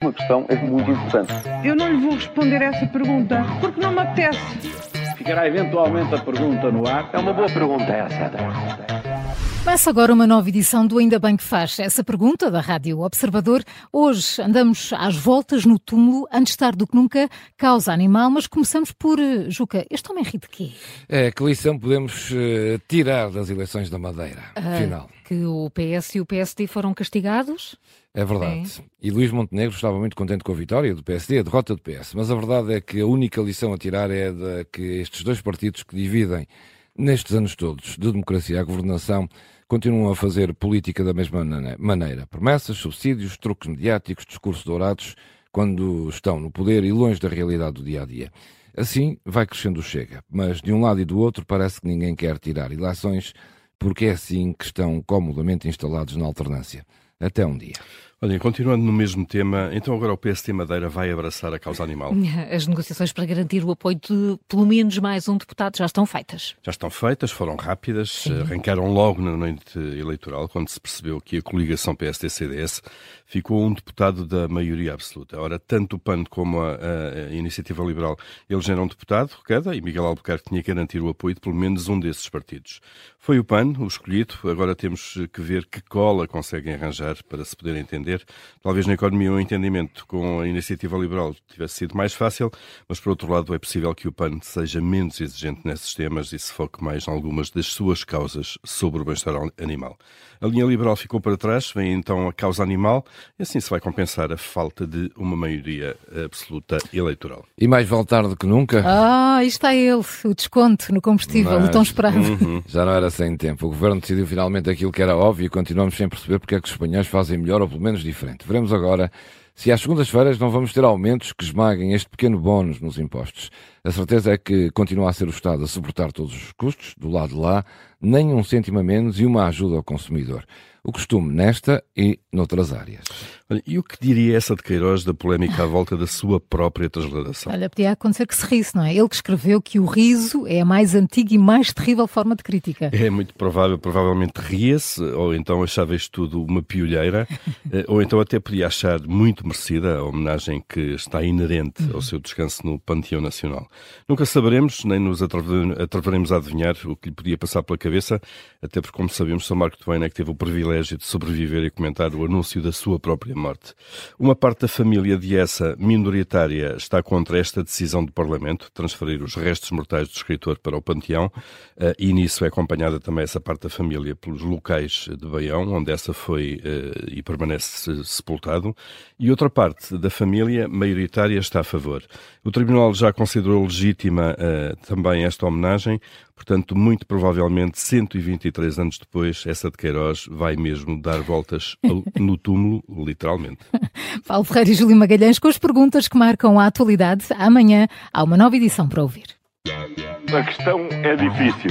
Uma questão é muito importante. Eu não lhe vou responder essa pergunta porque não me apetece. Ficará eventualmente a pergunta no ar. É uma boa pergunta essa. Começa agora uma nova edição do Ainda Bem que Faz essa pergunta da Rádio Observador. Hoje andamos às voltas no túmulo, antes tarde do que nunca, causa animal, mas começamos por, eh, Juca, este homem ri de quê? É, que lição podemos uh, tirar das eleições da Madeira, afinal? Que o PS e o PSD foram castigados? É verdade. E Luís Montenegro estava muito contente com a vitória do PSD, a derrota do PS. Mas a verdade é que a única lição a tirar é de que estes dois partidos que dividem nestes anos todos de democracia à governação continuam a fazer política da mesma maneira. Promessas, subsídios, truques mediáticos, discursos dourados, quando estão no poder e longe da realidade do dia a dia. Assim vai crescendo o Chega, mas de um lado e do outro parece que ninguém quer tirar ilações, porque é assim que estão comodamente instalados na alternância. Até um dia. Olha, continuando no mesmo tema, então agora o PST Madeira vai abraçar a causa animal? As negociações para garantir o apoio de pelo menos mais um deputado já estão feitas. Já estão feitas, foram rápidas, Sim. arrancaram logo na noite eleitoral, quando se percebeu que a coligação PST-CDS ficou um deputado da maioria absoluta. Ora, tanto o PAN como a, a, a Iniciativa Liberal elegeram um deputado, cada, e Miguel Albuquerque tinha que garantir o apoio de pelo menos um desses partidos. Foi o PAN, o escolhido, agora temos que ver que cola conseguem arranjar para se poder entender entender. Talvez na economia um entendimento com a iniciativa liberal tivesse sido mais fácil, mas por outro lado é possível que o PAN seja menos exigente nesses temas e se foque mais em algumas das suas causas sobre o bem-estar animal. A linha liberal ficou para trás, vem então a causa animal e assim se vai compensar a falta de uma maioria absoluta eleitoral. E mais vale tarde que nunca. Ah, aí está ele, o desconto no combustível, mas, o tão esperado. Uhum. Já não era sem tempo. O governo decidiu finalmente aquilo que era óbvio e continuamos sem perceber porque é que os espanhóis fazem melhor ou pelo menos diferente. Veremos agora se às segundas-feiras não vamos ter aumentos que esmaguem este pequeno bónus nos impostos. A certeza é que continua a ser o Estado a suportar todos os custos, do lado de lá, nem um cêntimo a menos e uma ajuda ao consumidor. O costume nesta e noutras áreas. Olha, e o que diria essa de Queiroz da polémica à volta da sua própria transladação? Olha, podia acontecer que se risse, não é? Ele que escreveu que o riso é a mais antiga e mais terrível forma de crítica. É muito provável, provavelmente ria-se, ou então achava isto tudo uma piolheira, eh, ou então até podia achar muito merecida a homenagem que está inerente ao seu descanso no Panteão Nacional. Nunca saberemos, nem nos atreveremos a adivinhar o que lhe podia passar pela cabeça, até porque, como sabemos, São Marco Twain é que teve o privilégio de sobreviver e comentar o anúncio da sua própria morte. Uma parte da família de essa minoritária está contra esta decisão do Parlamento, transferir os restos mortais do escritor para o Panteão, eh, e nisso é acompanhada também essa parte da família pelos locais de Baião, onde essa foi eh, e permanece sepultado, e outra parte da família maioritária está a favor. O Tribunal já considerou legítima uh, também esta homenagem, portanto, muito provavelmente, 123 anos depois, essa de Queiroz vai mesmo dar voltas no túmulo, literalmente. Paulo Ferreira e Júlio Magalhães com as perguntas que marcam a atualidade. Amanhã há uma nova edição para ouvir. A questão é difícil.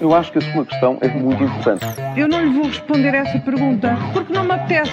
Eu acho que a sua questão é muito importante. Eu não lhe vou responder essa pergunta porque não me apetece.